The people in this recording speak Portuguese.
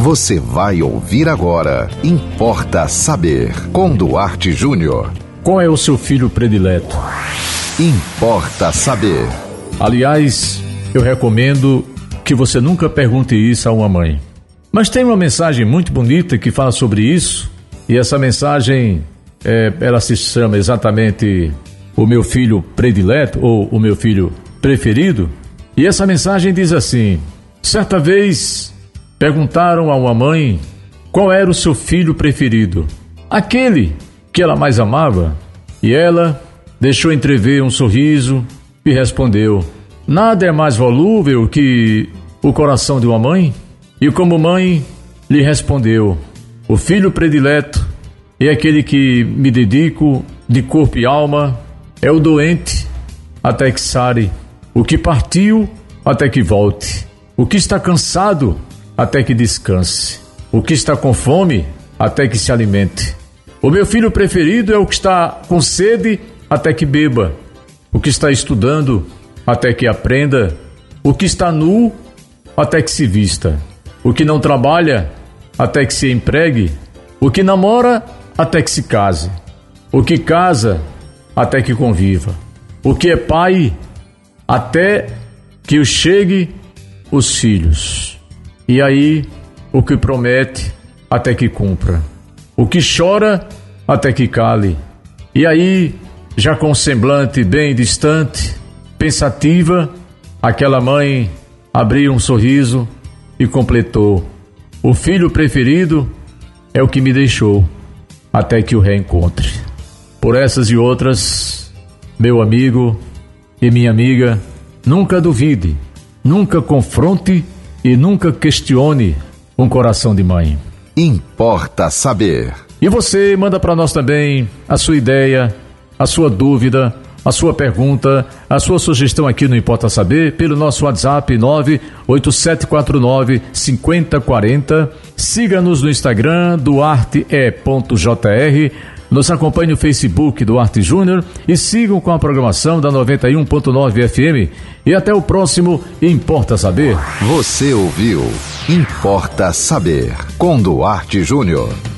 Você vai ouvir agora. Importa saber. Com Duarte Júnior. Qual é o seu filho predileto? Importa saber. Aliás, eu recomendo que você nunca pergunte isso a uma mãe. Mas tem uma mensagem muito bonita que fala sobre isso, e essa mensagem é, ela se chama exatamente o meu filho predileto ou o meu filho preferido. E essa mensagem diz assim: certa vez perguntaram a uma mãe qual era o seu filho preferido, aquele que ela mais amava, e ela deixou entrever um sorriso e respondeu: Nada é mais volúvel que o coração de uma mãe. E como mãe, lhe respondeu: O filho predileto é aquele que me dedico de corpo e alma, é o doente até que sare, o que partiu até que volte, o que está cansado até que descanse. O que está com fome, até que se alimente. O meu filho preferido é o que está com sede, até que beba. O que está estudando, até que aprenda. O que está nu, até que se vista. O que não trabalha, até que se empregue. O que namora, até que se case. O que casa, até que conviva. O que é pai, até que o chegue os filhos. E aí, o que promete até que cumpra. O que chora até que cale. E aí, já com semblante bem distante, pensativa, aquela mãe abriu um sorriso e completou: O filho preferido é o que me deixou, até que o reencontre. Por essas e outras, meu amigo e minha amiga, nunca duvide, nunca confronte e nunca questione um coração de mãe. Importa saber. E você manda para nós também a sua ideia, a sua dúvida, a sua pergunta, a sua sugestão aqui no Importa Saber pelo nosso WhatsApp 98749 5040. Siga-nos no Instagram duarte.jr nos acompanhe no Facebook do Arte Júnior e sigam com a programação da 91.9 FM. E até o próximo Importa Saber. Você ouviu Importa Saber com Duarte Júnior.